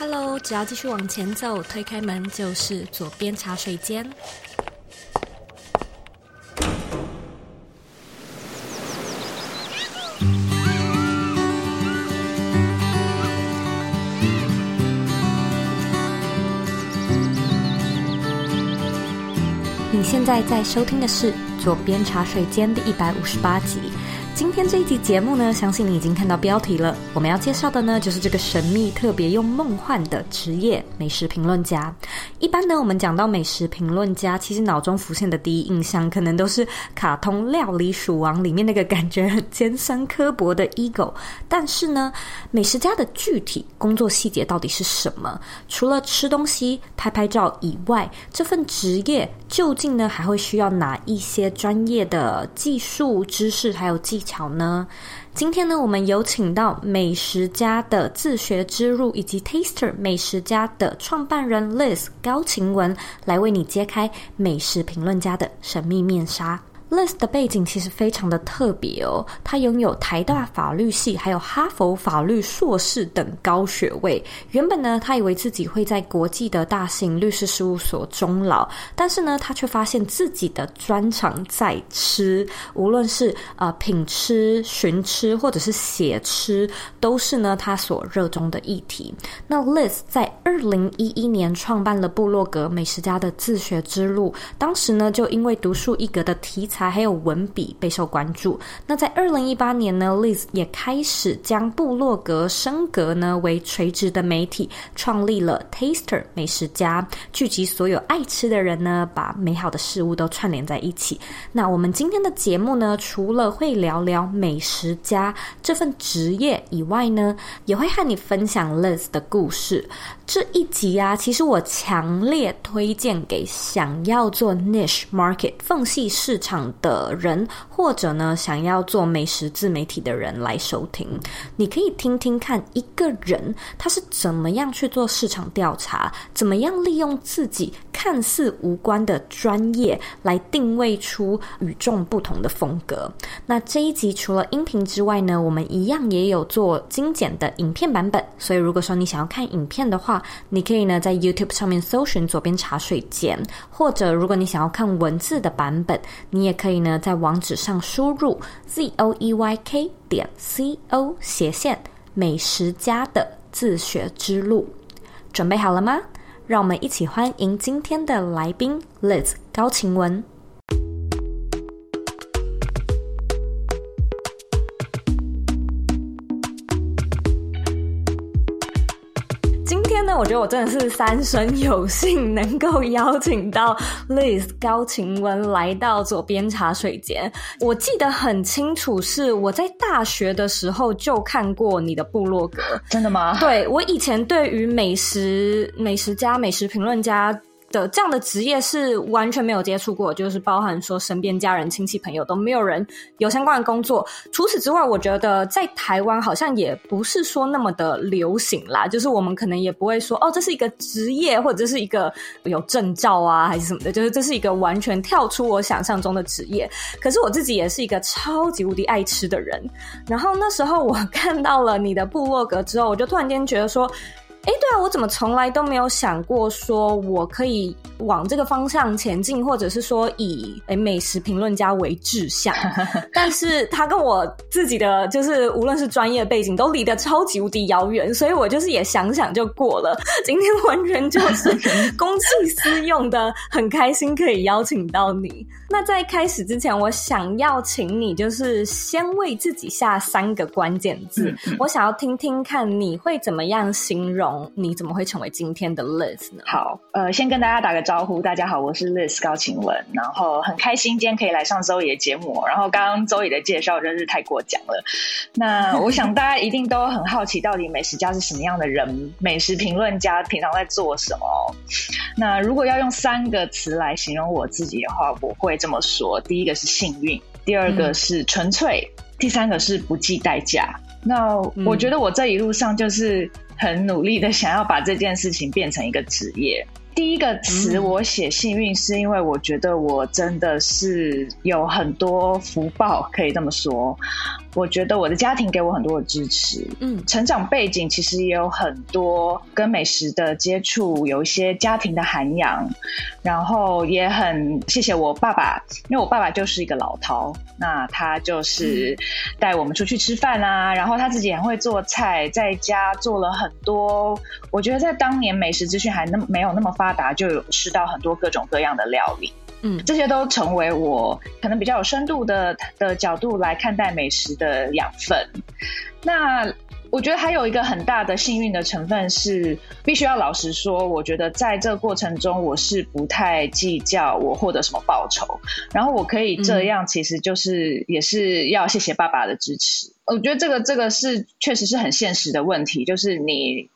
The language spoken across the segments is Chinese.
Hello，只要继续往前走，推开门就是左边茶水间。你现在在收听的是左边茶水间第一百五十八集。今天这一集节目呢，相信你已经看到标题了。我们要介绍的呢，就是这个神秘、特别又梦幻的职业——美食评论家。一般呢，我们讲到美食评论家，其实脑中浮现的第一印象，可能都是卡通《料理鼠王》里面那个感觉很尖酸刻薄的 Ego。但是呢，美食家的具体工作细节到底是什么？除了吃东西、拍拍照以外，这份职业究竟呢，还会需要哪一些专业的技术知识还有技巧？呢？今天呢，我们有请到美食家的自学之路，以及 Taster 美食家的创办人 Liz 高晴雯，来为你揭开美食评论家的神秘面纱。Liz 的背景其实非常的特别哦，他拥有台大法律系，还有哈佛法律硕士等高学位。原本呢，他以为自己会在国际的大型律师事务所终老，但是呢，他却发现自己的专长在吃，无论是呃品吃、寻吃，或者是写吃，都是呢他所热衷的议题。那 Liz 在二零一一年创办了部落格《美食家的自学之路》，当时呢，就因为独树一格的题材。还有文笔备受关注。那在二零一八年呢，Liz 也开始将部落格升格呢为垂直的媒体，创立了 Taster 美食家，聚集所有爱吃的人呢，把美好的事物都串联在一起。那我们今天的节目呢，除了会聊聊美食家这份职业以外呢，也会和你分享 Liz 的故事。这一集啊，其实我强烈推荐给想要做 niche market 缝隙市场的人，或者呢想要做美食自媒体的人来收听。你可以听听看一个人他是怎么样去做市场调查，怎么样利用自己看似无关的专业来定位出与众不同的风格。那这一集除了音频之外呢，我们一样也有做精简的影片版本。所以如果说你想要看影片的话，你可以呢在 YouTube 上面搜寻左边茶水间，或者如果你想要看文字的版本，你也可以呢在网址上输入 z o e y k 点 c o 斜线美食家的自学之路，准备好了吗？让我们一起欢迎今天的来宾 Liz 高晴雯。我觉得我真的是三生有幸，能够邀请到 Liz 高晴雯来到左边茶水间。我记得很清楚，是我在大学的时候就看过你的部落格。真的吗？对，我以前对于美食、美食家、美食评论家。的这样的职业是完全没有接触过，就是包含说身边家人、亲戚、朋友都没有人有相关的工作。除此之外，我觉得在台湾好像也不是说那么的流行啦，就是我们可能也不会说哦，这是一个职业，或者是一个有证照啊，还是什么的，就是这是一个完全跳出我想象中的职业。可是我自己也是一个超级无敌爱吃的人，然后那时候我 看到了你的部落格之后，我就突然间觉得说。哎，对啊，我怎么从来都没有想过说我可以往这个方向前进，或者是说以诶美食评论家为志向。但是他跟我自己的就是无论是专业背景都离得超级无敌遥远，所以我就是也想想就过了。今天完全就是 公器私用的，很开心可以邀请到你。那在开始之前，我想要请你就是先为自己下三个关键字，我想要听听看你会怎么样形容。你怎么会成为今天的 Liz 呢？好，呃，先跟大家打个招呼，大家好，我是 Liz 高晴雯，然后很开心今天可以来上周野的节目。然后刚刚周野的介绍真是太过奖了。那我想大家一定都很好奇，到底美食家是什么样的人？美食评论家平常在做什么？那如果要用三个词来形容我自己的话，我会这么说：第一个是幸运，第二个是纯粹，嗯、第三个是不计代价。那我觉得我这一路上就是。很努力的想要把这件事情变成一个职业。第一个词我写幸运，是因为我觉得我真的是有很多福报，可以这么说。我觉得我的家庭给我很多的支持，嗯，成长背景其实也有很多跟美食的接触，有一些家庭的涵养，然后也很谢谢我爸爸，因为我爸爸就是一个老饕，那他就是带我们出去吃饭啊，然后他自己很会做菜，在家做了很多，我觉得在当年美食资讯还那么没有那么发达，就有吃到很多各种各样的料理。嗯，这些都成为我可能比较有深度的的角度来看待美食的养分。那我觉得还有一个很大的幸运的成分是，必须要老实说，我觉得在这个过程中，我是不太计较我获得什么报酬，然后我可以这样，其实就是也是要谢谢爸爸的支持。我觉得这个这个是确实是很现实的问题，就是你。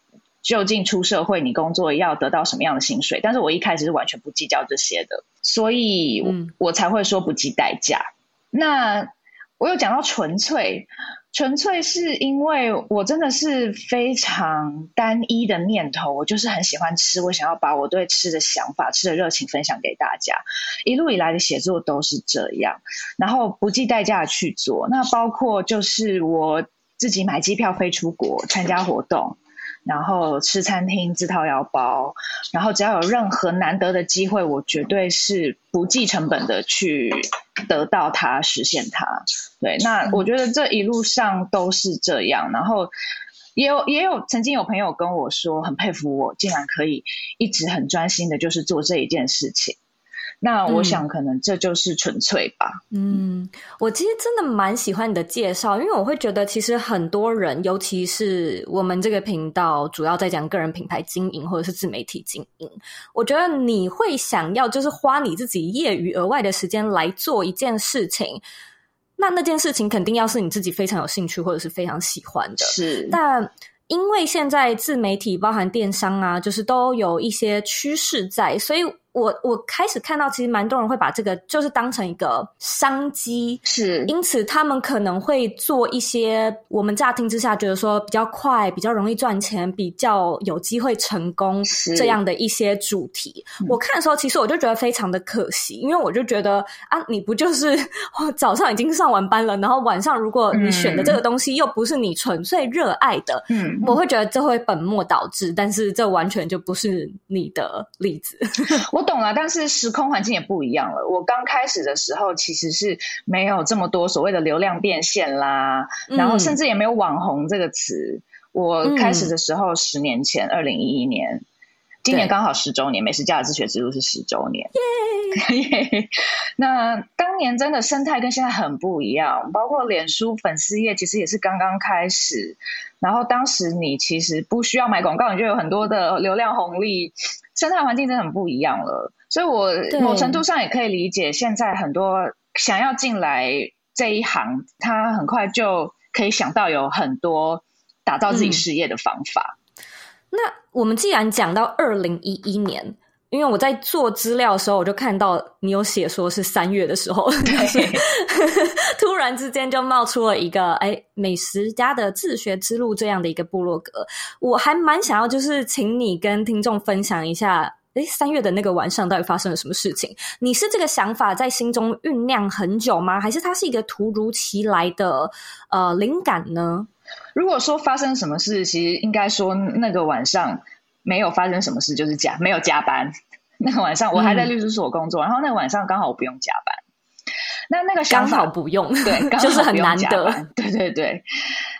究竟出社会，你工作要得到什么样的薪水？但是我一开始是完全不计较这些的，所以我，嗯、我才会说不计代价。那我有讲到纯粹，纯粹是因为我真的是非常单一的念头，我就是很喜欢吃，我想要把我对吃的想法、吃的热情分享给大家。一路以来的写作都是这样，然后不计代价去做。那包括就是我自己买机票飞出国参加活动。然后吃餐厅自掏腰包，然后只要有任何难得的机会，我绝对是不计成本的去得到它，实现它。对，那我觉得这一路上都是这样。然后也有也有曾经有朋友跟我说，很佩服我，竟然可以一直很专心的，就是做这一件事情。那我想，可能这就是纯粹吧。嗯，我其实真的蛮喜欢你的介绍，因为我会觉得，其实很多人，尤其是我们这个频道主要在讲个人品牌经营或者是自媒体经营，我觉得你会想要就是花你自己业余额外的时间来做一件事情，那那件事情肯定要是你自己非常有兴趣或者是非常喜欢的。是，但因为现在自媒体包含电商啊，就是都有一些趋势在，所以。我我开始看到，其实蛮多人会把这个就是当成一个商机，是，因此他们可能会做一些我们乍听之下觉得说比较快、比较容易赚钱、比较有机会成功这样的一些主题。我看的时候，其实我就觉得非常的可惜，因为我就觉得啊，你不就是早上已经上完班了，然后晚上如果你选的这个东西又不是你纯粹热爱的，嗯，我会觉得这会本末倒置。但是这完全就不是你的例子。我。懂了，但是时空环境也不一样了。我刚开始的时候，其实是没有这么多所谓的流量变现啦，嗯、然后甚至也没有网红这个词。我开始的时候，十年前，二零一一年，今年刚好十周年，美食家的自学之路是十周年。耶！那当年真的生态跟现在很不一样，包括脸书粉丝页，其实也是刚刚开始。然后当时你其实不需要买广告，你就有很多的流量红利。生态环境真的很不一样了，所以我某程度上也可以理解，现在很多想要进来这一行，他很快就可以想到有很多打造自己事业的方法。那我们既然讲到二零一一年。因为我在做资料的时候，我就看到你有写说是三月的时候，对 突然之间就冒出了一个哎，美食家的自学之路这样的一个部落格，我还蛮想要就是请你跟听众分享一下，哎，三月的那个晚上到底发生了什么事情？你是这个想法在心中酝酿很久吗？还是它是一个突如其来的呃灵感呢？如果说发生什么事，其实应该说那个晚上。没有发生什么事，就是加没有加班。那个晚上我还在律师所工作，嗯、然后那个晚上刚好我不用加班。那那个想法刚好不用，对，就是很难得。对对对。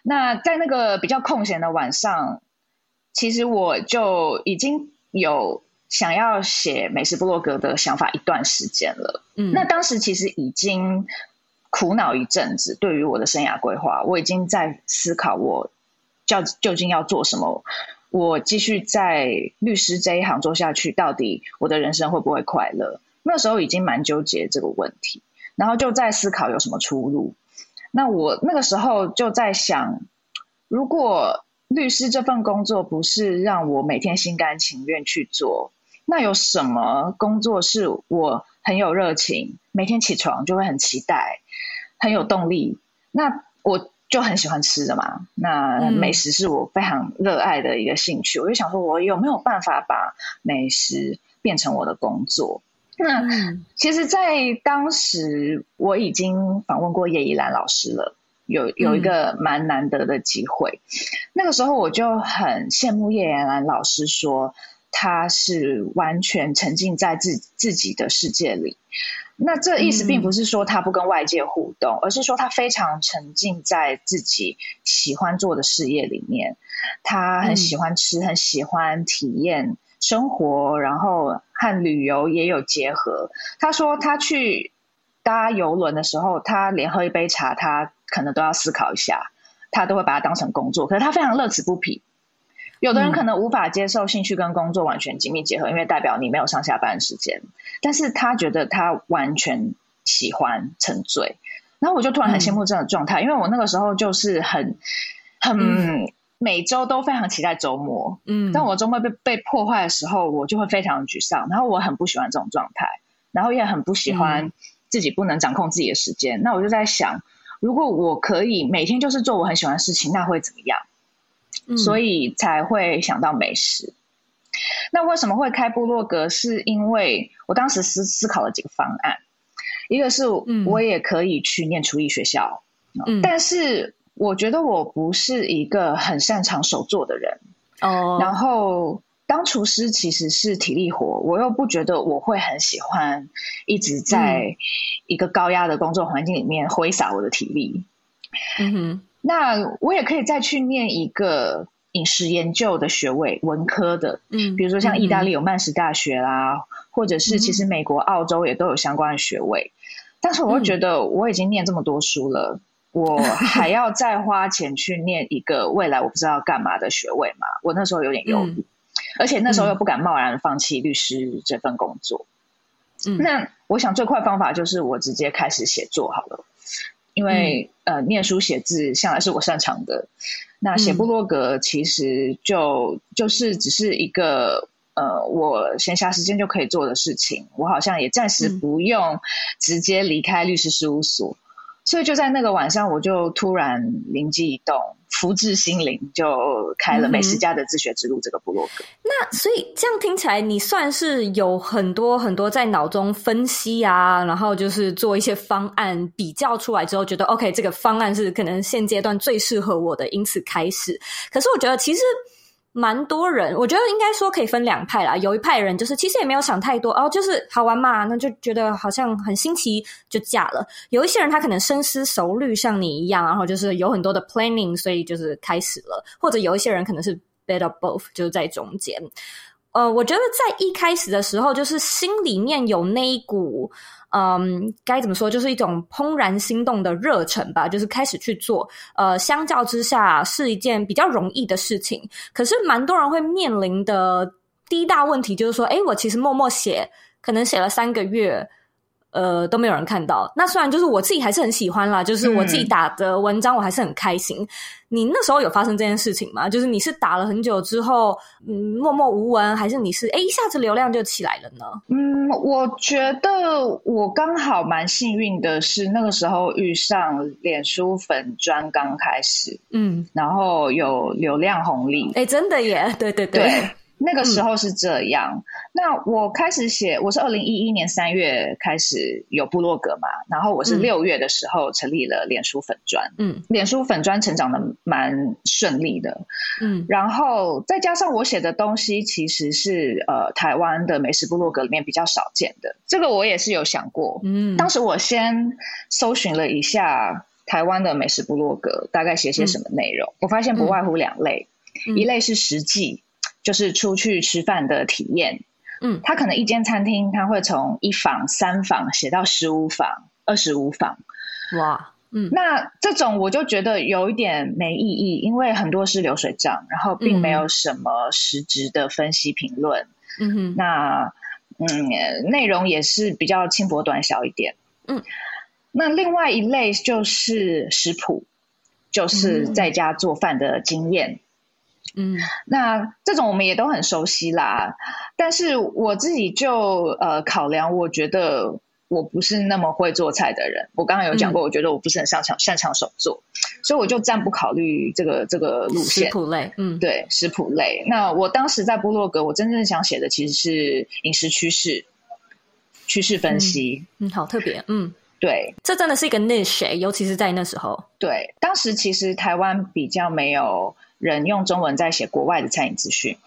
那在那个比较空闲的晚上，其实我就已经有想要写美食部落格的想法一段时间了。嗯，那当时其实已经苦恼一阵子，对于我的生涯规划，我已经在思考我叫究竟要做什么。我继续在律师这一行做下去，到底我的人生会不会快乐？那时候已经蛮纠结这个问题，然后就在思考有什么出路。那我那个时候就在想，如果律师这份工作不是让我每天心甘情愿去做，那有什么工作是我很有热情，每天起床就会很期待，很有动力？那我。就很喜欢吃的嘛，那美食是我非常热爱的一个兴趣。嗯、我就想说，我有没有办法把美食变成我的工作？那、嗯、其实，在当时我已经访问过叶一兰老师了。有有一个蛮难得的机会。嗯、那个时候我就很羡慕叶一兰老师说，他是完全沉浸在自自己的世界里。那这意思并不是说他不跟外界互动，嗯、而是说他非常沉浸在自己喜欢做的事业里面。他很喜欢吃，嗯、很喜欢体验生活，然后和旅游也有结合。他说他去搭游轮的时候，他连喝一杯茶，他可能都要思考一下，他都会把它当成工作。可是他非常乐此不疲。有的人可能无法接受兴趣跟工作完全紧密结合，因为代表你没有上下班时间。但是他觉得他完全喜欢沉醉，然后我就突然很羡慕这样的状态，嗯、因为我那个时候就是很很、嗯、每周都非常期待周末。嗯，当我周末被被破坏的时候，我就会非常沮丧，然后我很不喜欢这种状态，然后也很不喜欢自己不能掌控自己的时间。嗯、那我就在想，如果我可以每天就是做我很喜欢的事情，那会怎么样？所以才会想到美食。嗯、那为什么会开部落格？是因为我当时思思考了几个方案，一个是我也可以去念厨艺学校，嗯、但是我觉得我不是一个很擅长手做的人。哦，然后当厨师其实是体力活，我又不觉得我会很喜欢一直在一个高压的工作环境里面挥洒我的体力。嗯哼。那我也可以再去念一个饮食研究的学位，文科的，嗯，比如说像意大利有曼斯大学啦，嗯、或者是其实美国、澳洲也都有相关的学位。嗯、但是我会觉得我已经念这么多书了，嗯、我还要再花钱去念一个未来我不知道干嘛的学位嘛？我那时候有点犹豫，嗯、而且那时候又不敢贸然放弃律师这份工作。嗯，那我想最快方法就是我直接开始写作好了。因为、嗯、呃，念书写字向来是我擅长的，那写部落格其实就就是只是一个呃，我闲暇时间就可以做的事情。我好像也暂时不用直接离开律师事务所。嗯所以就在那个晚上，我就突然灵机一动，福至心灵，就开了《美食家的自学之路》这个部落格。那所以这样听起来，你算是有很多很多在脑中分析啊，然后就是做一些方案比较出来之后，觉得 OK，这个方案是可能现阶段最适合我的，因此开始。可是我觉得其实。蛮多人，我觉得应该说可以分两派啦。有一派人就是其实也没有想太多哦，就是好玩嘛，那就觉得好像很新奇，就嫁了。有一些人他可能深思熟虑，像你一样，然后就是有很多的 planning，所以就是开始了。或者有一些人可能是 bit of both，就是在中间。呃，我觉得在一开始的时候，就是心里面有那一股。嗯，该怎么说？就是一种怦然心动的热忱吧，就是开始去做。呃，相较之下是一件比较容易的事情，可是蛮多人会面临的第一大问题就是说，哎，我其实默默写，可能写了三个月。呃，都没有人看到。那虽然就是我自己还是很喜欢啦，就是我自己打的文章，我还是很开心。嗯、你那时候有发生这件事情吗？就是你是打了很久之后，嗯，默默无闻，还是你是诶一下子流量就起来了呢？嗯，我觉得我刚好蛮幸运的是，那个时候遇上脸书粉专刚开始，嗯，然后有流量红利。诶真的耶，对对对。对那个时候是这样。嗯、那我开始写，我是二零一一年三月开始有部落格嘛，然后我是六月的时候成立了脸书粉砖。嗯，脸书粉砖成长的蛮顺利的。嗯，然后再加上我写的东西其实是呃台湾的美食部落格里面比较少见的，这个我也是有想过。嗯，当时我先搜寻了一下台湾的美食部落格，大概写些什么内容，嗯、我发现不外乎两类，嗯、一类是实际。就是出去吃饭的体验，嗯，他可能一间餐厅，他会从一房、三房写到十五房、二十五房，哇，嗯，那这种我就觉得有一点没意义，因为很多是流水账，然后并没有什么实质的分析评论，嗯哼，那嗯，内容也是比较轻薄短小一点，嗯，那另外一类就是食谱，就是在家做饭的经验。嗯，那这种我们也都很熟悉啦。但是我自己就呃考量，我觉得我不是那么会做菜的人。我刚刚有讲过，我觉得我不是很擅长擅长手做，所以我就暂不考虑这个这个路线。食谱类，嗯，对，食谱类。那我当时在部落格，我真正想写的其实是饮食趋势、趋势分析。嗯，嗯，好特别，嗯。对，这真的是一个 niche，尤其是在那时候。对，当时其实台湾比较没有人用中文在写国外的餐饮资讯。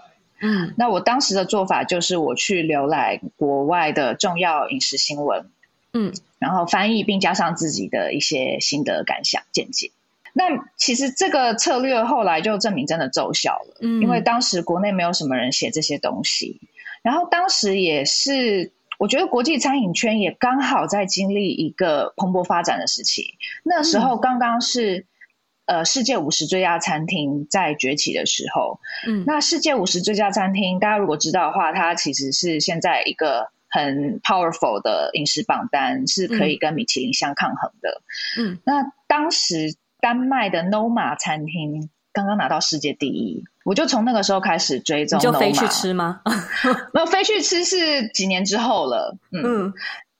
嗯，那我当时的做法就是我去浏览国外的重要饮食新闻，嗯，然后翻译并加上自己的一些心得感想见解。那其实这个策略后来就证明真的奏效了，嗯，因为当时国内没有什么人写这些东西，然后当时也是。我觉得国际餐饮圈也刚好在经历一个蓬勃发展的时期。那时候刚刚是、嗯、呃世界五十最佳餐厅在崛起的时候。嗯，那世界五十最佳餐厅，大家如果知道的话，它其实是现在一个很 powerful 的饮食榜单，是可以跟米其林相抗衡的。嗯，那当时丹麦的 Noma 餐厅刚刚拿到世界第一。我就从那个时候开始追踪，就飞去吃吗？没有飞去吃是几年之后了。嗯，嗯，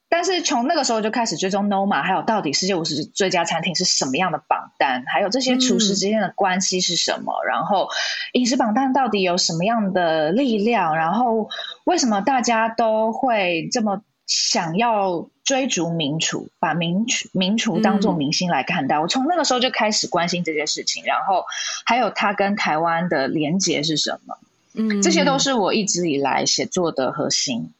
但是从那个时候就开始追踪 Noma，还有到底世界五十最佳餐厅是什么样的榜单，还有这些厨师之间的关系是什么？嗯、然后饮食榜单到底有什么样的力量？然后为什么大家都会这么？想要追逐名厨，把名厨名厨当做明星来看待。嗯、我从那个时候就开始关心这些事情，然后还有他跟台湾的连结是什么？嗯，这些都是我一直以来写作的核心。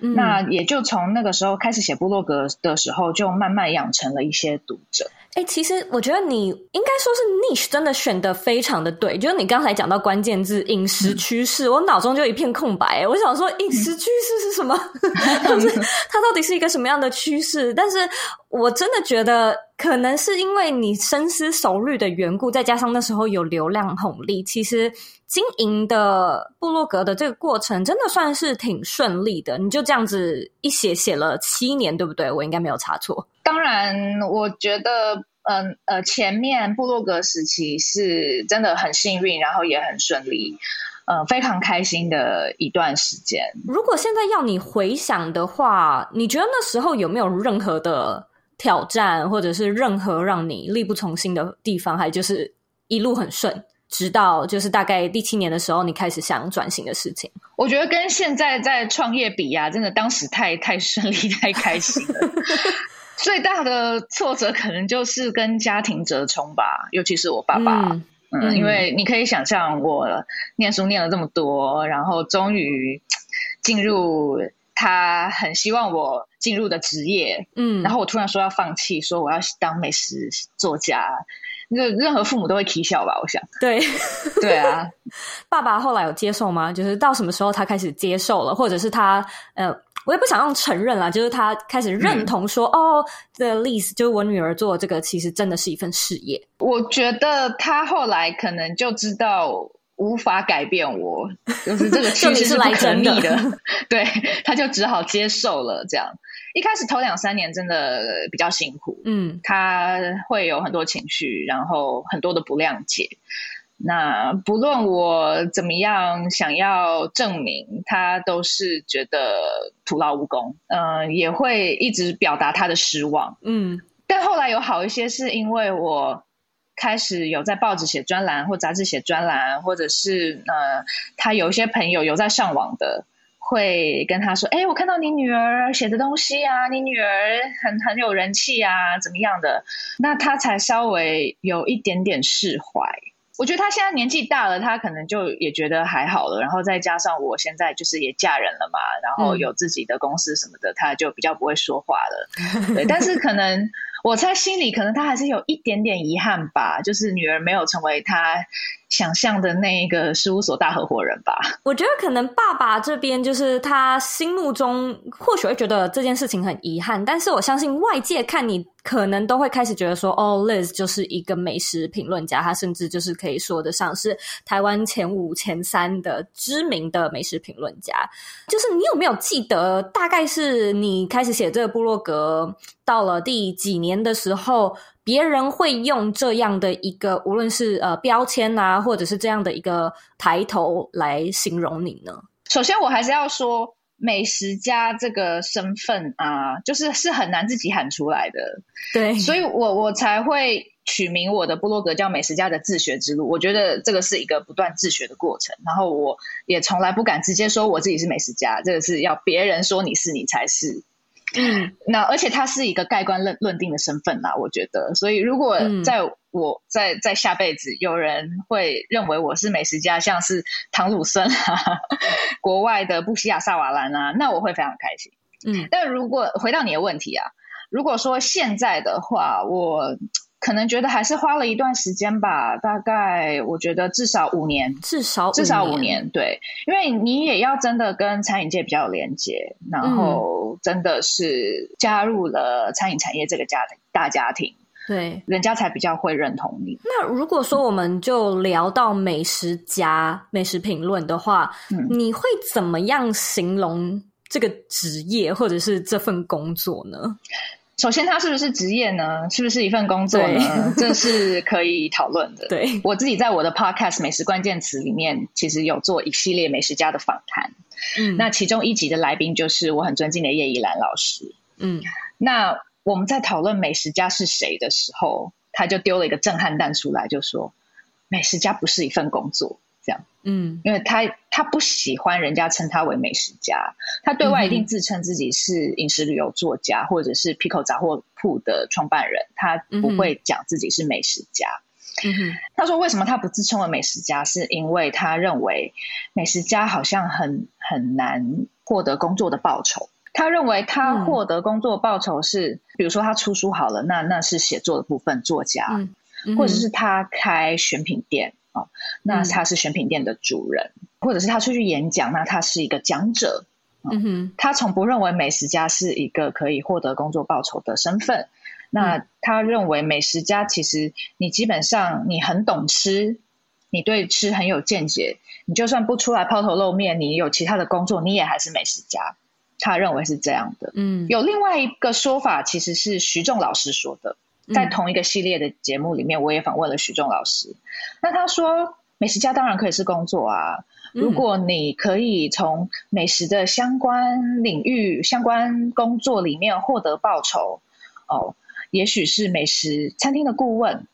那也就从那个时候开始写布洛格的时候，就慢慢养成了一些读者。哎、欸，其实我觉得你应该说是 niche 真的选的非常的对，就是你刚才讲到关键字饮食趋势，嗯、我脑中就一片空白。我想说饮食趋势是什么？就、嗯、是它到底是一个什么样的趋势？但是我真的觉得，可能是因为你深思熟虑的缘故，再加上那时候有流量红利，其实经营的部落格的这个过程真的算是挺顺利的。你就这样子一写写了七年，对不对？我应该没有查错。当然，我觉得，嗯呃，前面部落格时期是真的很幸运，然后也很顺利，嗯、呃，非常开心的一段时间。如果现在要你回想的话，你觉得那时候有没有任何的挑战，或者是任何让你力不从心的地方，还就是一路很顺，直到就是大概第七年的时候，你开始想转型的事情？我觉得跟现在在创业比啊，真的当时太太顺利，太开心了。最大的挫折可能就是跟家庭折冲吧，尤其是我爸爸，嗯，嗯，因为你可以想象，我念书念了这么多，然后终于进入他很希望我进入的职业，嗯，然后我突然说要放弃，说我要当美食作家，那任何父母都会啼笑吧，我想，对，对啊，爸爸后来有接受吗？就是到什么时候他开始接受了，或者是他呃。我也不想用承认啦，就是他开始认同说，嗯、哦，这 Liz 就是我女儿做这个，其实真的是一份事业。我觉得他后来可能就知道无法改变我，就是这个趋势 是不可逆的，的 对，他就只好接受了。这样一开始头两三年真的比较辛苦，嗯，他会有很多情绪，然后很多的不谅解。那不论我怎么样想要证明，他都是觉得徒劳无功，嗯、呃，也会一直表达他的失望，嗯。但后来有好一些，是因为我开始有在报纸写专栏或杂志写专栏，或者是呃，他有一些朋友有在上网的，会跟他说：“哎，我看到你女儿写的东西啊，你女儿很很有人气啊，怎么样的？”那他才稍微有一点点释怀。我觉得他现在年纪大了，他可能就也觉得还好了。然后再加上我现在就是也嫁人了嘛，然后有自己的公司什么的，嗯、他就比较不会说话了。对，但是可能我猜心里可能他还是有一点点遗憾吧，就是女儿没有成为他想象的那一个事务所大合伙人吧？我觉得可能爸爸这边就是他心目中或许会觉得这件事情很遗憾，但是我相信外界看你可能都会开始觉得说，哦，Liz 就是一个美食评论家，他甚至就是可以说得上是台湾前五、前三的知名的美食评论家。就是你有没有记得，大概是你开始写这个部落格到了第几年的时候？别人会用这样的一个，无论是呃标签啊，或者是这样的一个抬头来形容你呢？首先，我还是要说，美食家这个身份啊，就是是很难自己喊出来的。对，所以我我才会取名我的部落格叫“美食家的自学之路”。我觉得这个是一个不断自学的过程。然后我也从来不敢直接说我自己是美食家，这个是要别人说你是，你才是。嗯，那而且他是一个盖棺论论定的身份啦，我觉得。所以如果在我在在下辈子有人会认为我是美食家，像是唐鲁森啊，国外的布西亚萨瓦兰啊，那我会非常开心。嗯，但如果回到你的问题啊，如果说现在的话，我。可能觉得还是花了一段时间吧，大概我觉得至少五年，至少至少五年，对，因为你也要真的跟餐饮界比较有连接，然后真的是加入了餐饮产业这个家庭大家庭，对，人家才比较会认同你。那如果说我们就聊到美食家、美食评论的话，嗯，你会怎么样形容这个职业或者是这份工作呢？首先，它是不是职业呢？是不是一份工作呢？这是可以讨论的。对，我自己在我的 podcast《美食关键词》里面，其实有做一系列美食家的访谈。嗯，那其中一集的来宾就是我很尊敬的叶怡兰老师。嗯，那我们在讨论美食家是谁的时候，他就丢了一个震撼弹出来，就说美食家不是一份工作。这样，嗯，因为他他不喜欢人家称他为美食家，他对外一定自称自己是饮食旅游作家，嗯、或者是 Pico 杂货铺的创办人，他不会讲自己是美食家。嗯哼，他说为什么他不自称为美食家，是因为他认为美食家好像很很难获得工作的报酬。他认为他获得工作报酬是，嗯、比如说他出书好了，那那是写作的部分，作家，或者是他开选品店。哦，那他是选品店的主人，嗯、或者是他出去演讲，那他是一个讲者。嗯哼，他从不认为美食家是一个可以获得工作报酬的身份。那他认为美食家其实你基本上你很懂吃，你对吃很有见解，你就算不出来抛头露面，你有其他的工作，你也还是美食家。他认为是这样的。嗯，有另外一个说法，其实是徐仲老师说的。在同一个系列的节目里面，我也访问了许仲老师。那他说，美食家当然可以是工作啊。如果你可以从美食的相关领域、相关工作里面获得报酬，哦，也许是美食餐厅的顾问。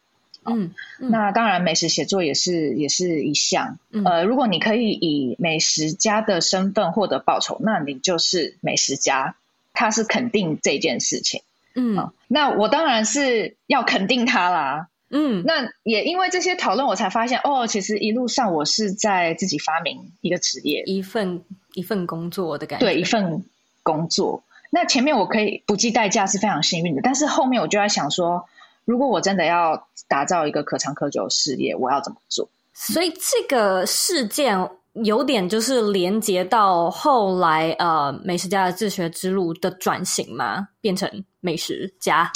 嗯，嗯，那当然，美食写作也是也是一项。呃，如果你可以以美食家的身份获得报酬，那你就是美食家。他是肯定这件事情。嗯、哦，那我当然是要肯定他啦。嗯，那也因为这些讨论，我才发现哦，其实一路上我是在自己发明一个职业，一份一份工作的感觉。对，一份工作。那前面我可以不计代价是非常幸运的，但是后面我就在想说，如果我真的要打造一个可长可久的事业，我要怎么做？所以这个事件。有点就是连接到后来呃美食家的自学之路的转型嘛，变成美食家。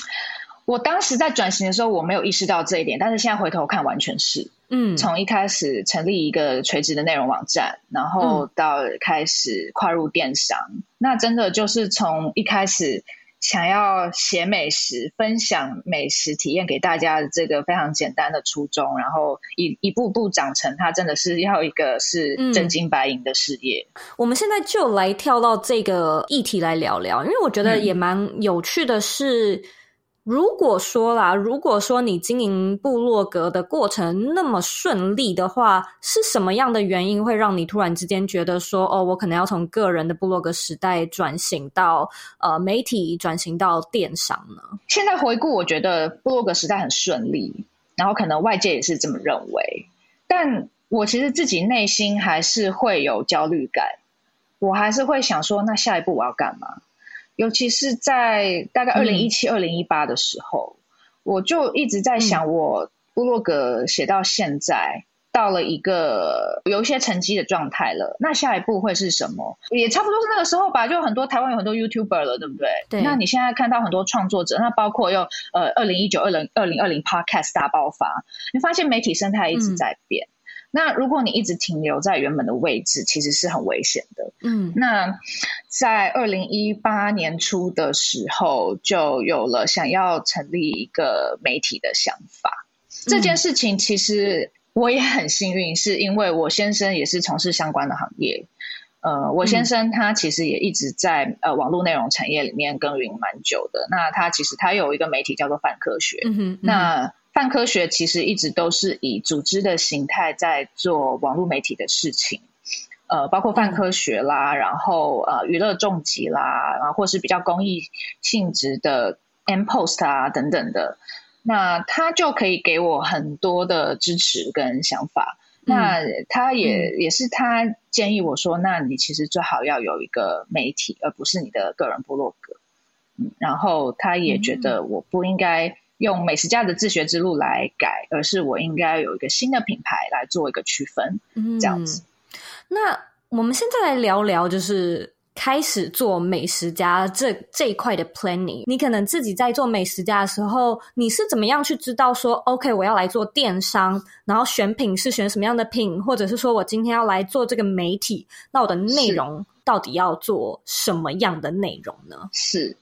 我当时在转型的时候，我没有意识到这一点，但是现在回头看，完全是。嗯，从一开始成立一个垂直的内容网站，然后到开始跨入电商，嗯、那真的就是从一开始。想要写美食，分享美食体验给大家的这个非常简单的初衷，然后一一步步长成，它真的是要一个是真金白银的事业。嗯，我们现在就来跳到这个议题来聊聊，因为我觉得也蛮有趣的是。嗯如果说啦，如果说你经营部落格的过程那么顺利的话，是什么样的原因会让你突然之间觉得说，哦，我可能要从个人的部落格时代转型到呃媒体，转型到电商呢？现在回顾，我觉得部落格时代很顺利，然后可能外界也是这么认为，但我其实自己内心还是会有焦虑感，我还是会想说，那下一步我要干嘛？尤其是在大概二零一七、二零一八的时候，嗯、我就一直在想，我部落格写到现在，嗯、到了一个有一些成绩的状态了。那下一步会是什么？也差不多是那个时候吧。就很多台湾有很多 YouTuber 了，对不对？对。那你现在看到很多创作者，那包括又呃二零一九、二零二零二零 Podcast 大爆发，你发现媒体生态一直在变。嗯那如果你一直停留在原本的位置，其实是很危险的。嗯，那在二零一八年初的时候，就有了想要成立一个媒体的想法。嗯，这件事情其实我也很幸运，是因为我先生也是从事相关的行业。呃，我先生他其实也一直在呃网络内容产业里面耕耘蛮久的。那他其实他有一个媒体叫做泛科学。嗯哼，嗯哼，那。泛科学其实一直都是以组织的形态在做网络媒体的事情，呃，包括泛科学啦，然后呃，娱乐重疾啦，然后或是比较公益性质的 M Post 啊等等的，那他就可以给我很多的支持跟想法。嗯、那他也、嗯、也是他建议我说，那你其实最好要有一个媒体，而不是你的个人部落格。嗯，然后他也觉得我不应该用美食家的自学之路来改，而是我应该有一个新的品牌来做一个区分，嗯、这样子。那我们现在来聊聊，就是开始做美食家这这一块的 planning。你可能自己在做美食家的时候，你是怎么样去知道说，OK，我要来做电商，然后选品是选什么样的品，或者是说我今天要来做这个媒体，那我的内容到底要做什么样的内容呢？是。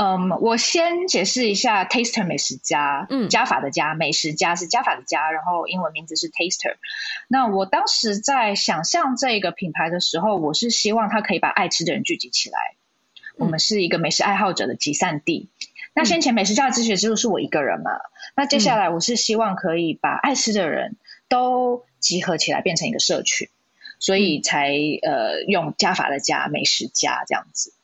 嗯，um, 我先解释一下 Taster 美食家，嗯，加法的加，美食家是加法的加，然后英文名字是 Taster。那我当时在想象这个品牌的时候，我是希望它可以把爱吃的人聚集起来。嗯、我们是一个美食爱好者的集散地。嗯、那先前美食家的自学之路是我一个人嘛？那接下来我是希望可以把爱吃的人都集合起来，变成一个社群，所以才呃用加法的加美食家这样子。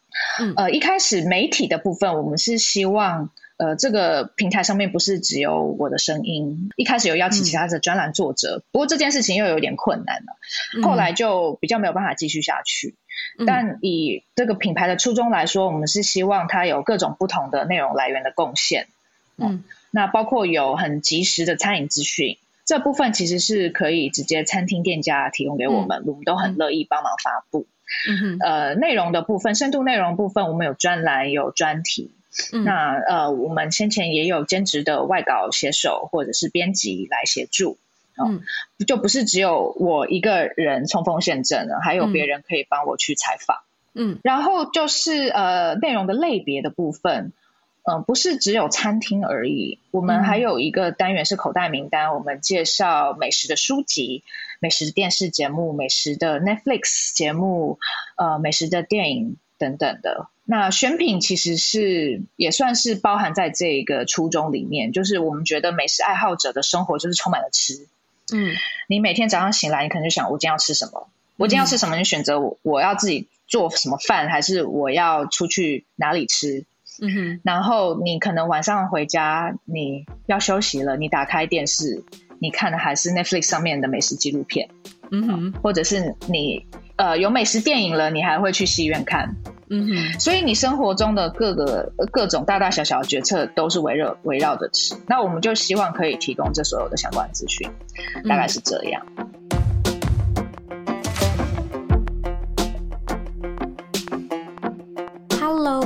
嗯，呃，一开始媒体的部分，我们是希望，呃，这个平台上面不是只有我的声音。一开始有邀请其他的专栏作者，嗯、不过这件事情又有点困难了，后来就比较没有办法继续下去。嗯、但以这个品牌的初衷来说，我们是希望它有各种不同的内容来源的贡献。嗯，那包括有很及时的餐饮资讯，这部分其实是可以直接餐厅店家提供给我们，嗯、我们都很乐意帮忙发布。嗯哼，呃，内容的部分，深度内容部分，我们有专栏，有专题。嗯、那呃，我们先前也有兼职的外稿写手或者是编辑来协助。嗯，就不是只有我一个人冲锋陷阵了，还有别人可以帮我去采访。嗯，然后就是呃，内容的类别的部分。嗯，不是只有餐厅而已，我们还有一个单元是口袋名单，嗯、我们介绍美食的书籍、美食电视节目、美食的 Netflix 节目、呃，美食的电影等等的。那选品其实是也算是包含在这个初衷里面，就是我们觉得美食爱好者的生活就是充满了吃。嗯，你每天早上醒来，你可能就想，我今天要吃什么？嗯、我今天要吃什么？你选择我我要自己做什么饭，还是我要出去哪里吃？嗯哼，然后你可能晚上回家，你要休息了，你打开电视，你看的还是 Netflix 上面的美食纪录片，嗯哼，或者是你呃有美食电影了，你还会去戏院看，嗯哼，所以你生活中的各个各种大大小小的决策都是围绕围绕着吃，那我们就希望可以提供这所有的相关资讯，大概是这样。嗯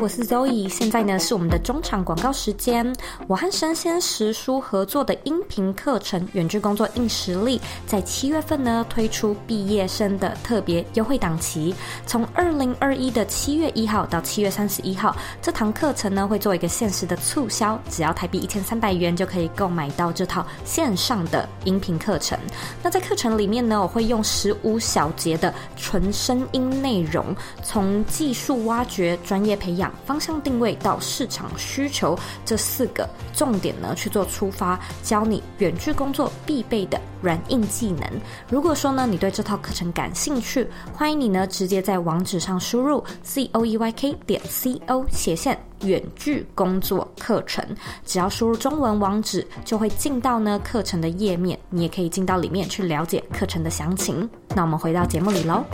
我是 Zoe，现在呢是我们的中场广告时间。我和生鲜时书合作的音频课程《远距工作硬实力》在七月份呢推出毕业生的特别优惠档期，从二零二一的七月一号到七月三十一号，这堂课程呢会做一个限时的促销，只要台币一千三百元就可以购买到这套线上的音频课程。那在课程里面呢，我会用十五小节的纯声音内容，从技术挖掘、专业培养。方向定位到市场需求这四个重点呢，去做出发，教你远距工作必备的软硬技能。如果说呢，你对这套课程感兴趣，欢迎你呢直接在网址上输入 c o e y k 点 c o 斜线远距工作课程，只要输入中文网址，就会进到呢课程的页面，你也可以进到里面去了解课程的详情。那我们回到节目里喽。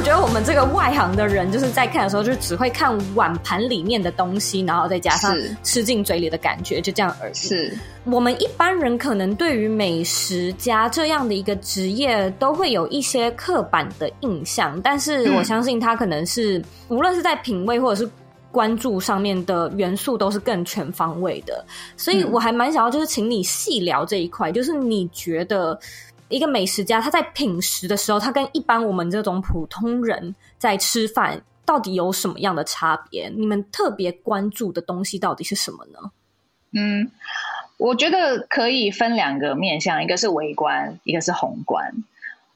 我觉得我们这个外行的人，就是在看的时候，就只会看碗盘里面的东西，然后再加上吃进嘴里的感觉，就这样而已。是我们一般人可能对于美食家这样的一个职业，都会有一些刻板的印象。但是我相信他可能是、嗯、无论是在品味或者是关注上面的元素，都是更全方位的。所以我还蛮想要，就是请你细聊这一块，就是你觉得。一个美食家，他在品食的时候，他跟一般我们这种普通人在吃饭，到底有什么样的差别？你们特别关注的东西到底是什么呢？嗯，我觉得可以分两个面向，一个是微观，一个是宏观。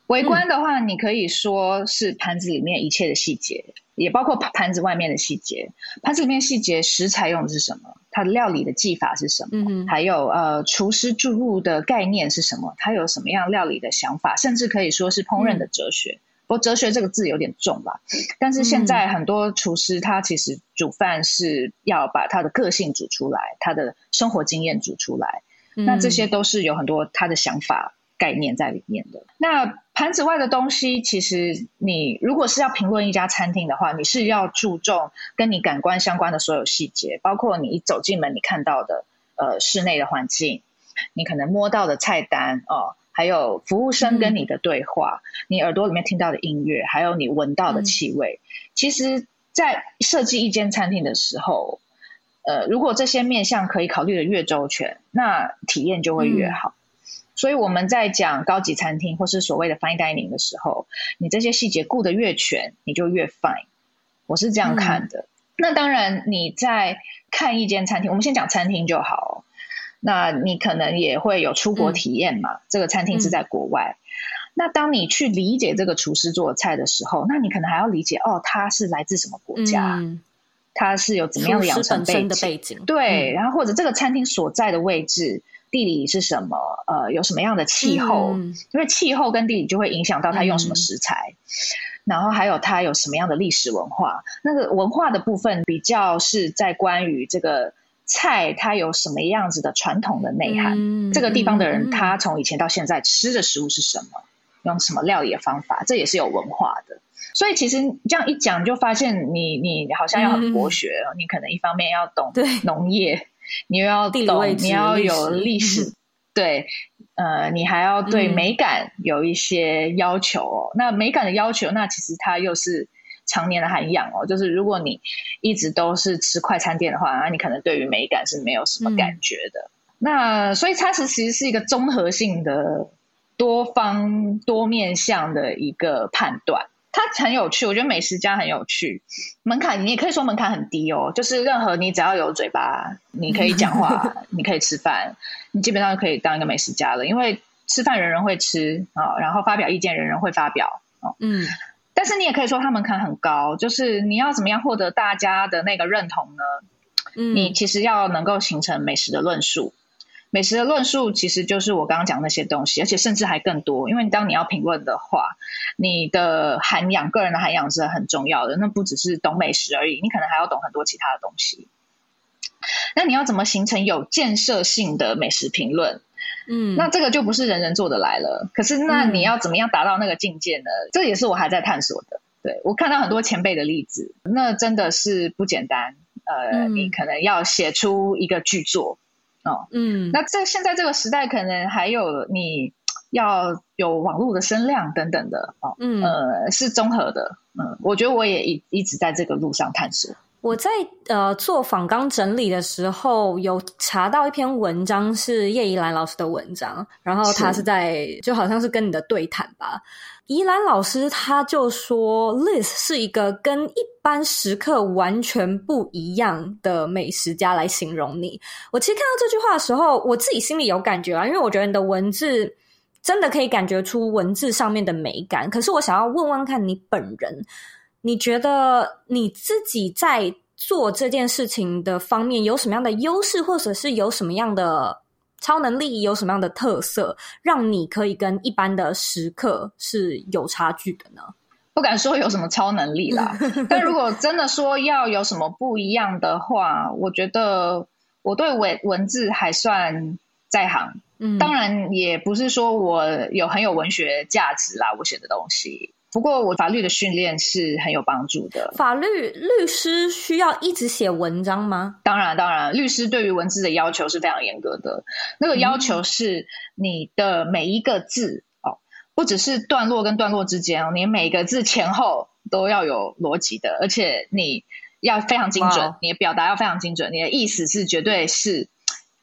微观的话，你可以说是盘子里面一切的细节，也包括盘子外面的细节。盘子里面细节，食材用的是什么？它的料理的技法是什么？嗯、哼还有呃，厨师注入的概念是什么？他有什么样料理的想法？甚至可以说是烹饪的哲学。嗯、不过哲学这个字有点重吧？但是现在很多厨师他其实煮饭是要把他的个性煮出来，他的生活经验煮出来。嗯、那这些都是有很多他的想法。概念在里面的。那盘子外的东西，其实你如果是要评论一家餐厅的话，你是要注重跟你感官相关的所有细节，包括你一走进门你看到的呃室内的环境，你可能摸到的菜单哦、呃，还有服务生跟你的对话，嗯、你耳朵里面听到的音乐，还有你闻到的气味。嗯、其实，在设计一间餐厅的时候，呃，如果这些面向可以考虑的越周全，那体验就会越好。嗯所以我们在讲高级餐厅或是所谓的 fine dining 的时候，你这些细节顾得越全，你就越 fine。我是这样看的。嗯、那当然，你在看一间餐厅，我们先讲餐厅就好。那你可能也会有出国体验嘛？嗯、这个餐厅是在国外。嗯、那当你去理解这个厨师做的菜的时候，那你可能还要理解哦，他是来自什么国家？嗯、他是有怎么样的养成背景？背景对，嗯、然后或者这个餐厅所在的位置。地理是什么？呃，有什么样的气候？嗯、因为气候跟地理就会影响到他用什么食材，嗯、然后还有它有什么样的历史文化。那个文化的部分比较是在关于这个菜它有什么样子的传统的内涵。嗯、这个地方的人他从以前到现在吃的食物是什么？用什么料理的方法？这也是有文化的。所以其实这样一讲，你就发现你你好像要很博学，嗯、你可能一方面要懂农业。你又要懂，你要有历史，对，呃，你还要对美感有一些要求哦。嗯、那美感的要求，那其实它又是常年的涵养哦。就是如果你一直都是吃快餐店的话，那你可能对于美感是没有什么感觉的。嗯、那所以它是其实是一个综合性的、多方多面向的一个判断。它很有趣，我觉得美食家很有趣。门槛你也可以说门槛很低哦，就是任何你只要有嘴巴，你可以讲话，你可以吃饭，你基本上就可以当一个美食家了。因为吃饭人人会吃啊，然后发表意见人人会发表哦。嗯，但是你也可以说它门槛很高，就是你要怎么样获得大家的那个认同呢？嗯，你其实要能够形成美食的论述。美食的论述其实就是我刚刚讲那些东西，而且甚至还更多。因为当你要评论的话，你的涵养、个人的涵养是很重要的。那不只是懂美食而已，你可能还要懂很多其他的东西。那你要怎么形成有建设性的美食评论？嗯，那这个就不是人人做得来了。可是，那你要怎么样达到那个境界呢？嗯、这也是我还在探索的。对，我看到很多前辈的例子，那真的是不简单。呃，嗯、你可能要写出一个巨作。哦，嗯，那这现在这个时代，可能还有你要有网络的声量等等的哦，嗯，呃，是综合的，嗯，我觉得我也一一直在这个路上探索。我在呃做访纲整理的时候，有查到一篇文章是叶怡兰老师的文章，然后他是在是就好像是跟你的对谈吧。怡兰老师他就说，Liz 是一个跟一般食客完全不一样的美食家来形容你。我其实看到这句话的时候，我自己心里有感觉啊，因为我觉得你的文字真的可以感觉出文字上面的美感。可是我想要问问看你本人，你觉得你自己在做这件事情的方面有什么样的优势，或者是有什么样的？超能力有什么样的特色，让你可以跟一般的食客是有差距的呢？不敢说有什么超能力啦，但如果真的说要有什么不一样的话，我觉得我对文文字还算在行。嗯，当然也不是说我有很有文学价值啦，我写的东西。不过，我法律的训练是很有帮助的。法律律师需要一直写文章吗？当然，当然，律师对于文字的要求是非常严格的。那个要求是你的每一个字、嗯、哦，不只是段落跟段落之间哦，你每个字前后都要有逻辑的，而且你要非常精准，你的表达要非常精准，你的意思是绝对是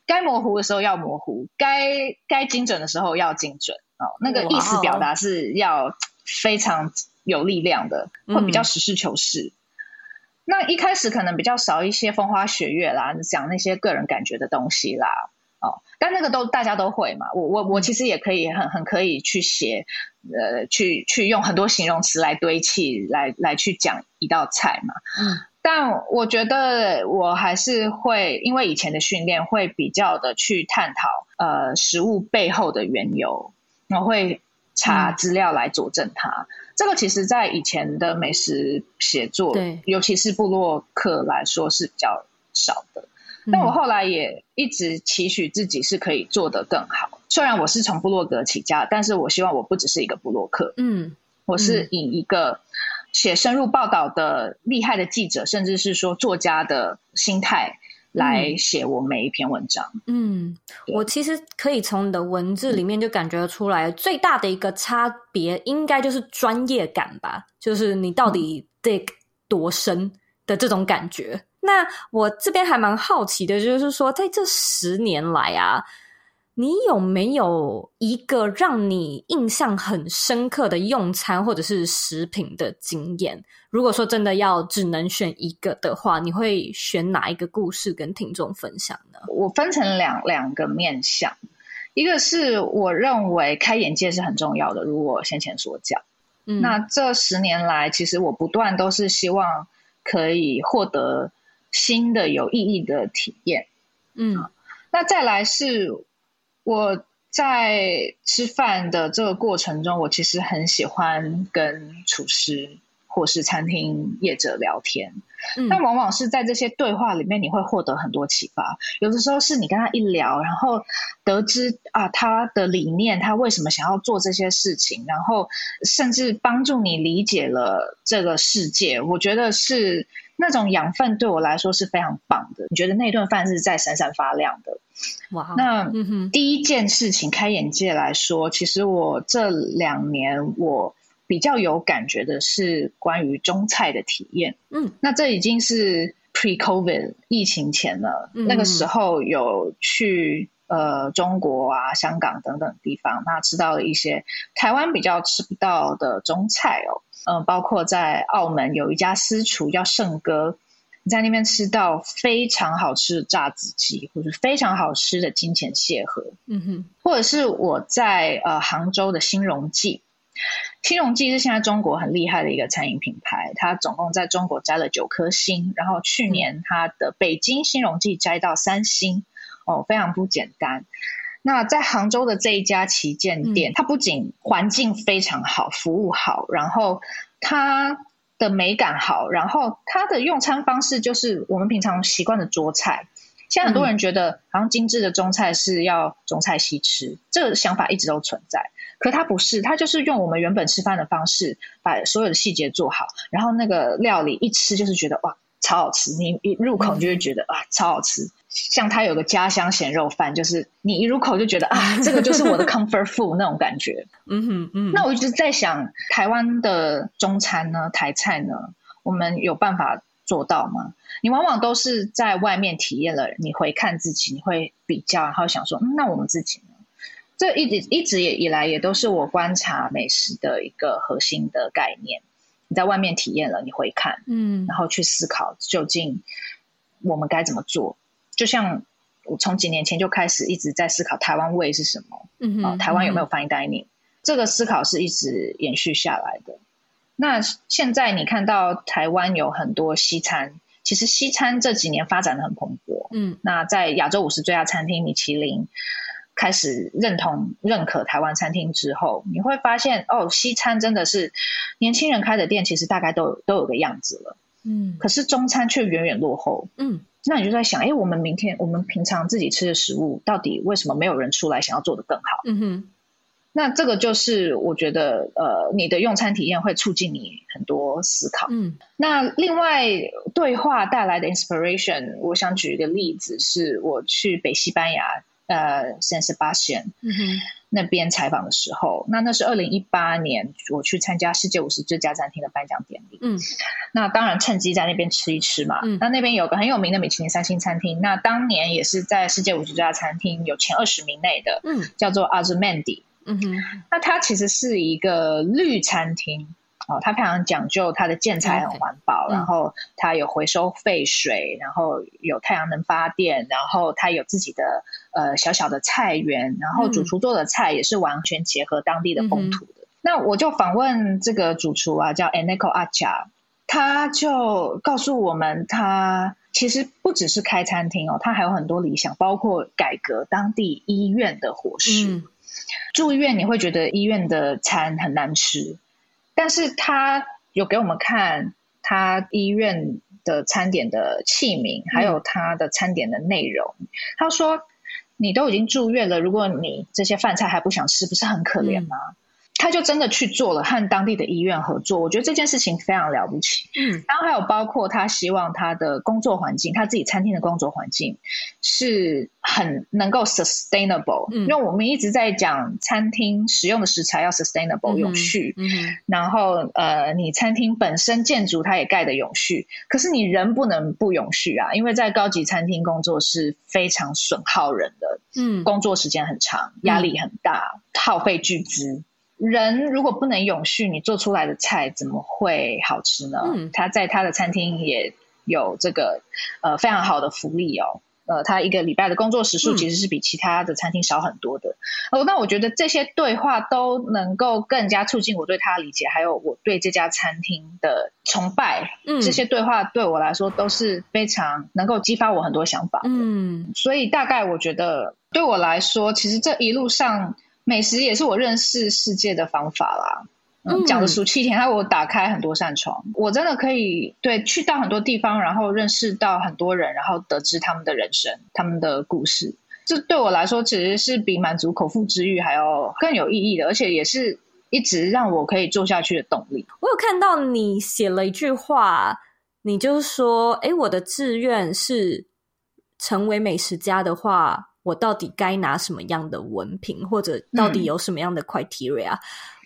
该模糊的时候要模糊，该该精准的时候要精准哦。那个意思表达是要。非常有力量的，会比较实事求是。嗯、那一开始可能比较少一些风花雪月啦，讲那些个人感觉的东西啦。哦，但那个都大家都会嘛。我我我其实也可以很很可以去写，呃，去去用很多形容词来堆砌，来来去讲一道菜嘛。嗯。但我觉得我还是会，因为以前的训练会比较的去探讨呃食物背后的缘由，我会查资料来佐证它。嗯。这个其实在以前的美食写作，对，尤其是部落客来说是比较少的。但我后来也一直期许自己是可以做得更好。虽然我是从布洛格起家，但是我希望我不只是一个布洛克，嗯，我是以一个写深入报道的厉害的记者，甚至是说作家的心态来写我每一篇文章。嗯，我其实可以从你的文字里面就感觉出来，最大的一个差别应该就是专业感吧，就是你到底得多深的这种感觉。那我这边还蛮好奇的，就是说，在这十年来啊，你有没有一个让你印象很深刻的用餐或者是食品的经验？如果说真的要只能选一个的话，你会选哪一个故事跟听众分享呢？我分成两两个面向，一个是我认为开眼界是很重要的，如我先前所讲。嗯，那这十年来，其实我不断都是希望可以获得。新的有意义的体验，嗯，那再来是我在吃饭的这个过程中，我其实很喜欢跟厨师或是餐厅业者聊天，嗯，但往往是在这些对话里面，你会获得很多启发。有的时候是你跟他一聊，然后得知啊他的理念，他为什么想要做这些事情，然后甚至帮助你理解了这个世界。我觉得是。那种养分对我来说是非常棒的。你觉得那顿饭是在闪闪发亮的？哇！那第一件事情开眼界来说，其实我这两年我比较有感觉的是关于中菜的体验。嗯，那这已经是 pre-COVID 疫情前了。那个时候有去呃中国啊、香港等等地方，那吃到了一些台湾比较吃不到的中菜哦。嗯，包括在澳门有一家私厨叫盛哥，你在那边吃到非常好吃的炸子鸡，或者非常好吃的金钱蟹盒。嗯哼，或者是我在呃杭州的新荣记，新荣记是现在中国很厉害的一个餐饮品牌，它总共在中国摘了九颗星，然后去年它的北京新荣记摘到三星，哦，非常不简单。那在杭州的这一家旗舰店，嗯，它不仅环境非常好，服务好，然后它的美感好，然后它的用餐方式就是我们平常习惯的桌菜。现在很多人觉得，好像精致的中菜是要中菜西吃，这个想法一直都存在。可它不是，它就是用我们原本吃饭的方式，把所有的细节做好，然后那个料理一吃就是觉得哇。超好吃，你一入口就会觉得、嗯、啊，超好吃。像他有个家乡咸肉饭，就是你一入口就觉得啊，这个就是我的 comfort food 那种感觉。嗯哼嗯。那我一直在想，台湾的中餐呢，台菜呢，我们有办法做到吗？你往往都是在外面体验了，你回看自己，你会比较，然后想说，嗯，那我们自己呢？这一直一直也以来也都是我观察美食的一个核心的概念。你在外面体验了，你回看，嗯，然后去思考究竟我们该怎么做。就像我从几年前就开始一直在思考台湾味是什么，嗯台湾有没有 fine dining？这个思考是一直延续下来的。那现在你看到台湾有很多西餐，其实西餐这几年发展的很蓬勃，嗯，那在亚洲五十最佳餐厅米其林。开始认同认可台湾餐厅之后，你会发现哦，西餐真的是年轻人开的店，其实大概都有都有个样子了。嗯，可是中餐却远远落后。嗯，那你就在想，哎，我们明天我们平常自己吃的食物，到底为什么没有人出来想要做的更好？嗯哼，那这个就是我觉得，呃，你的用餐体验会促进你很多思考。嗯，那另外对话带来的 inspiration，我想举一个例子，是我去北西班牙。呃，San Sebastian 那边采访的时候，那那是二零一八年，我去参加世界五十最佳餐厅的颁奖典礼。嗯，那当然趁机在那边吃一吃嘛。嗯，那那边有个很有名的米其林三星餐厅，那当年也是在世界五十最佳餐厅有前二十名内的。嗯，叫做 Azumendi。嗯哼，那它其实是一个绿餐厅。哦，它非常讲究它的建材很环保，Okay. 然后它有回收废水，然后有太阳能发电，然后它有自己的呃小小的菜园，然后主厨做的菜也是完全结合当地的风土的。嗯、那我就访问这个主厨啊，叫 Eneko Acha，他就告诉我们，他其实不只是开餐厅哦，他还有很多理想，包括改革当地医院的伙食。嗯、住院你会觉得医院的餐很难吃。但是他有给我们看他医院的餐点的器皿，还有他的餐点的内容。嗯、他说：“你都已经住院了，如果你这些饭菜还不想吃，不是很可怜吗？”嗯他就真的去做了，和当地的医院合作。我觉得这件事情非常了不起。嗯，然后还有包括他希望他的工作环境，他自己餐厅的工作环境是很能够 sustainable。嗯，因为我们一直在讲餐厅使用的食材要 sustainable 永续。嗯，嗯，然后呃，你餐厅本身建筑它也盖的永续，可是你人不能不永续啊，因为在高级餐厅工作是非常损耗人的。嗯，工作时间很长，压力很大，嗯，耗费巨资。人如果不能永续，你做出来的菜怎么会好吃呢？嗯，他在他的餐厅也有这个呃非常好的福利哦。呃，他一个礼拜的工作时数其实是比其他的餐厅少很多的。嗯、哦，那我觉得这些对话都能够更加促进我对他的理解，还有我对这家餐厅的崇拜。嗯，这些对话对我来说都是非常能够激发我很多想法的。嗯，所以大概我觉得对我来说，其实这一路上。美食也是我认识世界的方法啦。嗯，讲的俗气一点，它为我打开很多扇窗。我真的可以对去到很多地方，然后认识到很多人，然后得知他们的人生、他们的故事。这对我来说，其实是比满足口腹之欲还要更有意义的，而且也是一直让我可以做下去的动力。我有看到你写了一句话，你就是说：“哎，我的志愿是成为美食家的话。”我到底该拿什么样的文凭，或者到底有什么样的 criteria？、嗯、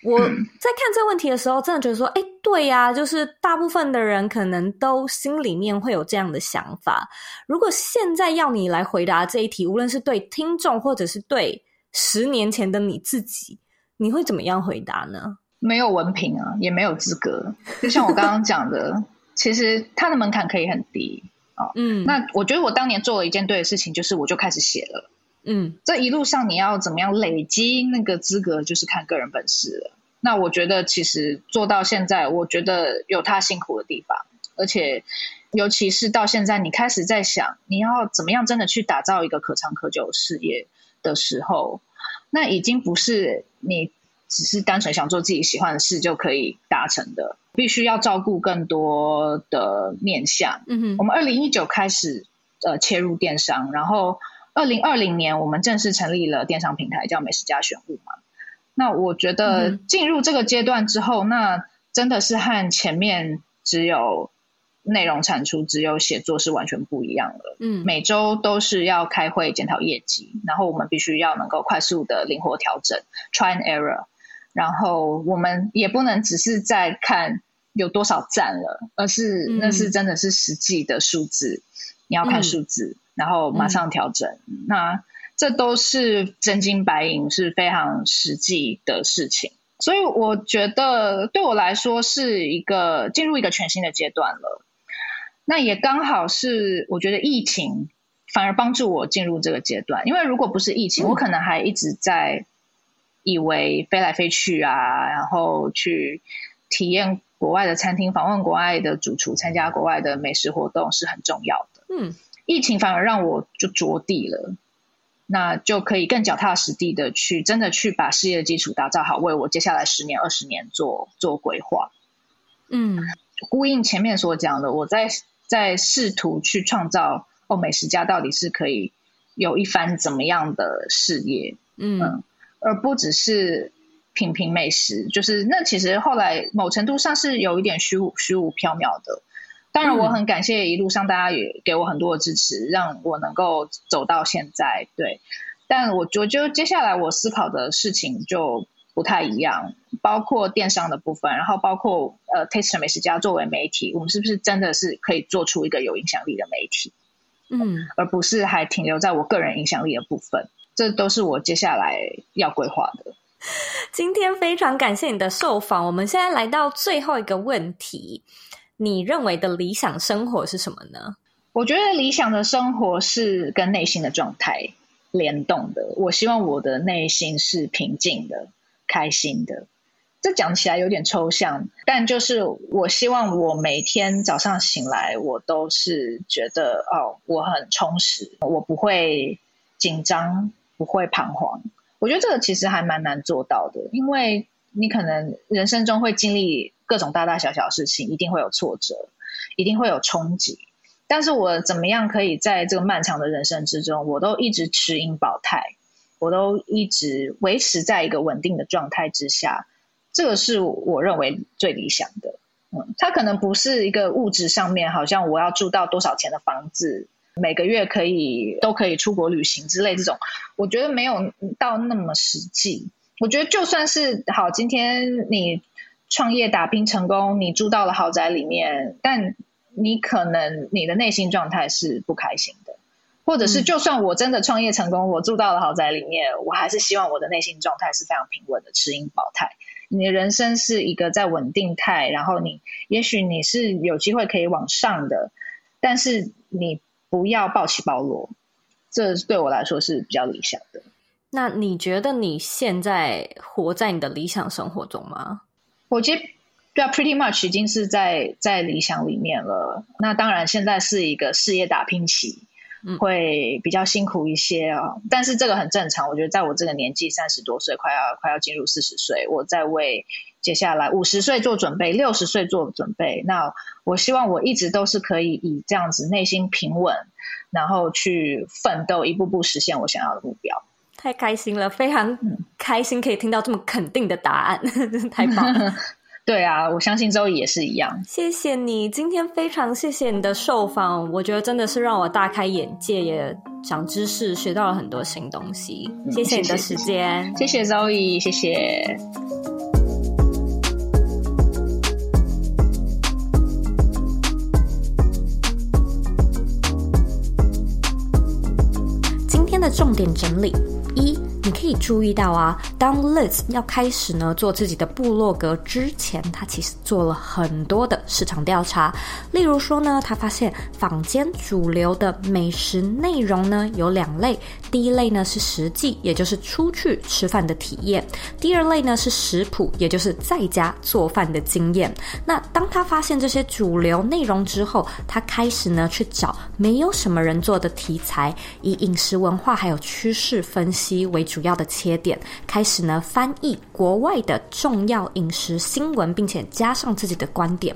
我在看这个问题的时候，真的觉得说，哎，对呀，就是大部分的人可能都心里面会有这样的想法。如果现在要你来回答这一题，无论是对听众，或者是对十年前的你自己，你会怎么样回答呢？没有文凭啊，也没有资格。就像我刚刚讲的，其实它的门槛可以很低。哦，嗯，那我觉得我当年做了一件对的事情，就是我就开始写了，嗯，这一路上你要怎么样累积那个资格，就是看个人本事了。那我觉得其实做到现在，我觉得有他辛苦的地方，而且尤其是到现在，你开始在想你要怎么样真的去打造一个可长可久的事业的时候，那已经不是你只是单纯想做自己喜欢的事就可以达成的。必须要照顾更多的面向。嗯哼，我们二零一九开始呃切入电商，然后二零二零年我们正式成立了电商平台，叫美食家选物嘛。那我觉得进入这个阶段之后，那真的是和前面只有内容产出、只有写作是完全不一样的。嗯，每周都是要开会检讨业绩，然后我们必须要能够快速的灵活调整，try and error。然后我们也不能只是在看有多少赞了，而是那是真的是实际的数字，嗯、你要看数字，嗯、然后马上调整。嗯、那这都是真金白银，是非常实际的事情。所以我觉得对我来说是一个进入一个全新的阶段了。那也刚好是我觉得疫情反而帮助我进入这个阶段，因为如果不是疫情，嗯、我可能还一直在。以为飞来飞去啊，然后去体验国外的餐厅，访问国外的主厨，参加国外的美食活动是很重要的。嗯，疫情反而让我就着地了，那就可以更脚踏实地的去，真的去把事业的基础打造好，为我接下来十年、二十年做做规划。嗯，呼应前面所讲的，我在在试图去创造哦，美食家到底是可以有一番怎么样的事业？嗯。嗯而不只是品评美食，就是那其实后来某程度上是有一点虚无虚无缥缈的。当然，我很感谢一路上大家也给我很多的支持，让我能够走到现在。对，但我我觉得接下来我思考的事情就不太一样，包括电商的部分，然后包括呃，Taste 美食家作为媒体，我们是不是真的是可以做出一个有影响力的媒体？嗯，而不是还停留在我个人影响力的部分。这都是我接下来要规划的。今天非常感谢你的受访，我们现在来到最后一个问题，你认为的理想生活是什么呢？我觉得理想的生活是跟内心的状态联动的。我希望我的内心是平静的、开心的。这讲起来有点抽象，但就是我希望我每天早上醒来，我都是觉得哦，我很充实，我不会紧张，不会彷徨。我觉得这个其实还蛮难做到的，因为你可能人生中会经历各种大大小小的事情，一定会有挫折，一定会有冲击。但是我怎么样可以在这个漫长的人生之中，我都一直持盈保泰，我都一直维持在一个稳定的状态之下。这个是我认为最理想的，嗯，它可能不是一个物质上面，好像我要住到多少钱的房子，每个月可以都可以出国旅行之类这种，我觉得没有到那么实际。我觉得就算是好，今天你创业打拼成功，你住到了豪宅里面，但你可能你的内心状态是不开心的，或者是就算我真的创业成功，我住到了豪宅里面，我还是希望我的内心状态是非常平稳的，持盈保泰。你的人生是一个在稳定态，然后你也许你是有机会可以往上的，但是你不要暴起暴落，这对我来说是比较理想的。那你觉得你现在活在你的理想生活中吗？我觉得对啊，pretty much 已经是在在理想里面了。那当然，现在是一个事业打拼期。会比较辛苦一些哦，但是这个很正常。我觉得在我这个年纪，三十多岁，快要快要进入四十岁，我在为接下来五十岁做准备，六十岁做准备。那我希望我一直都是可以以这样子内心平稳，然后去奋斗，一步步实现我想要的目标。太开心了，非常开心可以听到这么肯定的答案，真是太棒了。对啊，我相信周乙也是一样。谢谢你，今天非常谢谢你的受访，我觉得真的是让我大开眼界，也长知识，学到了很多新东西。嗯、谢谢你的时间，谢谢周乙，谢谢。今天的重点整理一。你可以注意到啊，当 Liz 要开始呢做自己的部落格之前，他其实做了很多的市场调查。例如说呢，他发现坊间主流的美食内容呢有两类，第一类呢是实际，也就是出去吃饭的体验；第二类呢是食谱，也就是在家做饭的经验。那当他发现这些主流内容之后，他开始呢去找没有什么人做的题材，以饮食文化还有趋势分析为主。主要的切点，开始呢翻译国外的重要饮食新闻，并且加上自己的观点。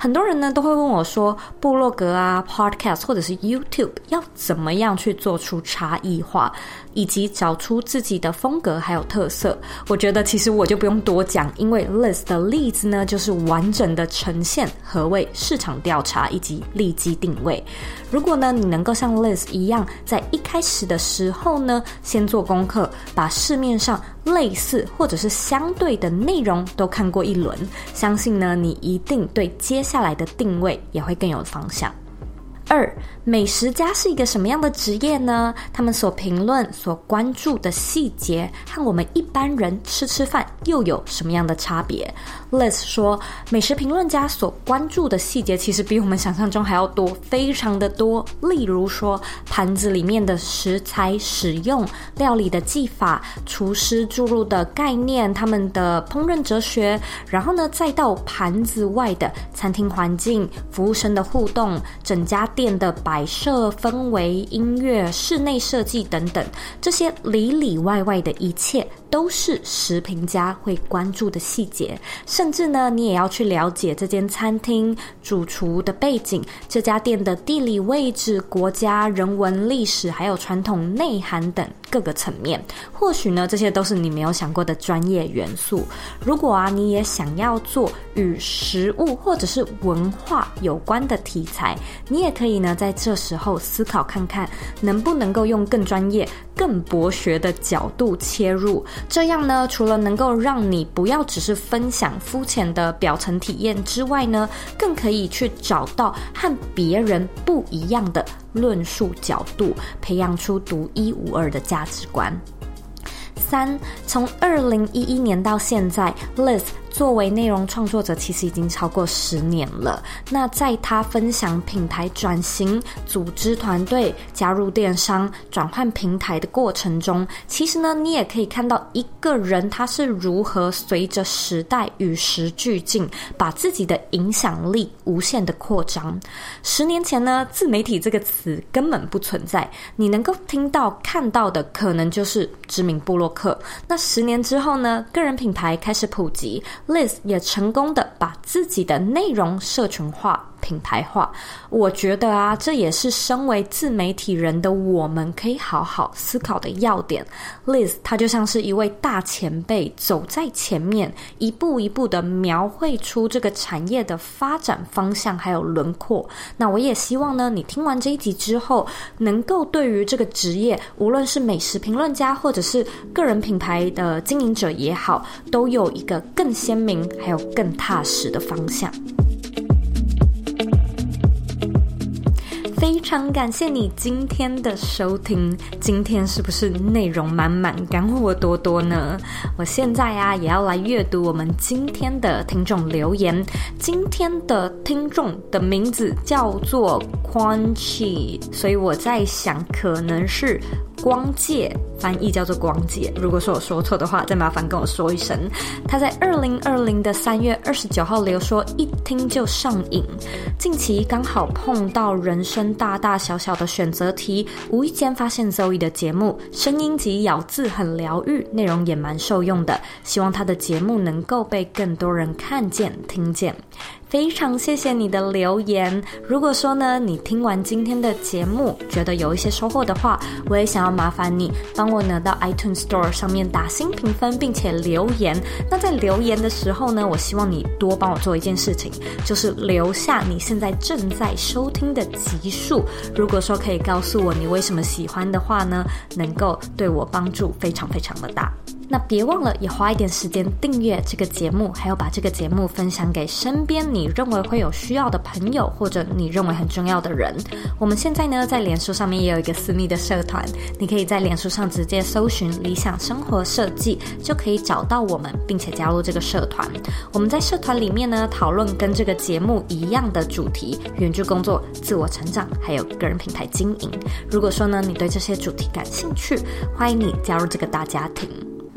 很多人呢都会问我说，部落格啊、Podcast 或者是 YouTube 要怎么样去做出差异化，以及找出自己的风格还有特色？我觉得其实我就不用多讲，因为 Liz 的例子呢就是完整的呈现何谓市场调查以及利基定位。如果呢你能够像 Liz 一样，在一开始的时候呢先做功课，把市面上类似或者是相对的内容都看过一轮，相信呢你一定对接下来的定位也会更有方向。二，美食家是一个什么样的职业呢？他们所评论、所关注的细节和我们一般人吃吃饭又有什么样的差别？Liz 说，美食评论家所关注的细节其实比我们想象中还要多，非常的多。例如说，盘子里面的食材使用、料理的技法、厨师注入的概念、他们的烹饪哲学，然后呢，再到盘子外的餐厅环境、服务生的互动、整家。店的摆设氛围、音乐、室内设计等等，这些里里外外的一切，都是食评家会关注的细节。甚至呢，你也要去了解这间餐厅主厨的背景、这家店的地理位置、国家、人文、历史，还有传统内涵等各个层面。或许呢，这些都是你没有想过的专业元素。如果啊，你也想要做与食物或者是文化有关的题材，你也可以。呢，在这时候思考看看，能不能够用更专业、更博学的角度切入。这样呢，除了能够让你不要只是分享肤浅的表层体验之外呢，更可以去找到和别人不一样的论述角度，培养出独一无二的价值观。三，从二零一一年到现在，Liz。作为内容创作者，其实已经超过十年了。那在他分享品牌转型、组织团队、加入电商、转换平台的过程中，其实呢，你也可以看到一个人他是如何随着时代与时俱进，把自己的影响力无限的扩张。十年前呢，自媒体这个词根本不存在，你能够听到、看到的可能就是知名部落客。那十年之后呢，个人品牌开始普及。Liz 也成功的把自己的内容社群化。品牌化，我觉得啊，这也是身为自媒体人的我们可以好好思考的要点。Liz，她就像是一位大前辈，走在前面，一步一步的描绘出这个产业的发展方向还有轮廓。那我也希望呢，你听完这一集之后，能够对于这个职业，无论是美食评论家或者是个人品牌的经营者也好，都有一个更鲜明还有更踏实的方向。非常感谢你今天的收听，今天是不是内容满满、干货多多呢？我现在啊也要来阅读我们今天的听众留言。今天的听众的名字叫做 Quanchi，所以我在想，可能是。光介翻译叫做光介，如果说我说错的话，再麻烦跟我说一声。他在二零二零的三月二十九号留说，一听就上瘾。近期刚好碰到人生大大小小的选择题，无意间发现 Zoe 的节目，声音及咬字很疗愈，内容也蛮受用的。希望他的节目能够被更多人看见、听见。非常谢谢你的留言。如果说呢，你听完今天的节目，觉得有一些收获的话，我也想要麻烦你帮我呢到 iTunes Store 上面打星评分，并且留言。那在留言的时候呢，我希望你多帮我做一件事情，就是留下你现在正在收听的集数。如果说可以告诉我你为什么喜欢的话呢，能够对我帮助非常非常的大。那别忘了也花一点时间订阅这个节目，还有把这个节目分享给身边你认为会有需要的朋友，或者你认为很重要的人。我们现在呢，在脸书上面也有一个私密的社团，你可以在脸书上直接搜寻“理想生活设计”，就可以找到我们，并且加入这个社团。我们在社团里面呢，讨论跟这个节目一样的主题：远距工作、自我成长，还有个人品牌经营。如果说呢，你对这些主题感兴趣，欢迎你加入这个大家庭。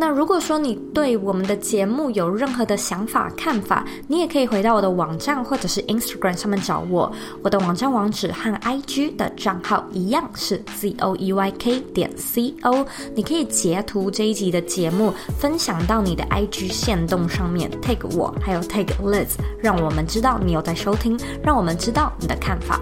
那如果说你对我们的节目有任何的想法、看法，你也可以回到我的网站或者是 Instagram 上面找我。我的网站网址和 IG 的账号一样是 zoeyk 点 co。你可以截图这一集的节目，分享到你的 IG 线动上面，tag 我，还有 tag Liz，让我们知道你有在收听，让我们知道你的看法。